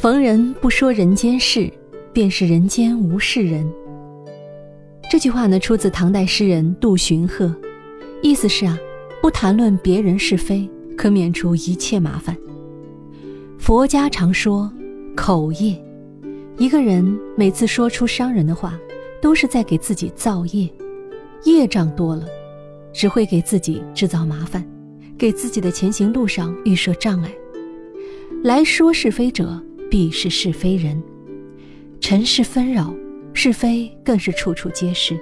逢人不说人间事，便是人间无事人。这句话呢，出自唐代诗人杜荀鹤，意思是啊，不谈论别人是非，可免除一切麻烦。佛家常说，口业，一个人每次说出伤人的话，都是在给自己造业，业障多了，只会给自己制造麻烦，给自己的前行路上预设障碍。来说是非者，必是是非人。尘世纷扰，是非更是处处皆是。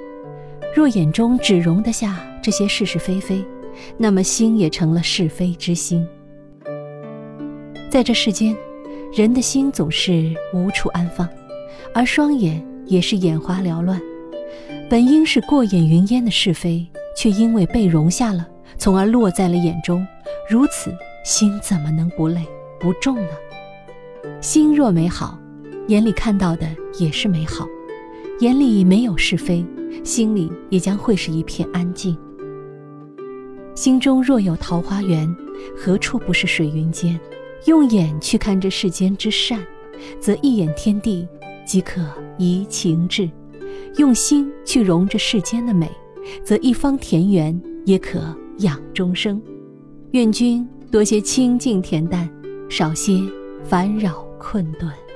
若眼中只容得下这些是是非非，那么心也成了是非之心。在这世间，人的心总是无处安放，而双眼也是眼花缭乱。本应是过眼云烟的是非，却因为被容下了，从而落在了眼中。如此，心怎么能不累不重呢？心若美好，眼里看到的也是美好；眼里没有是非，心里也将会是一片安静。心中若有桃花源，何处不是水云间？用眼去看这世间之善，则一眼天地即可怡情志；用心去容这世间的美，则一方田园也可养终生。愿君多些清静恬淡，少些烦扰困顿。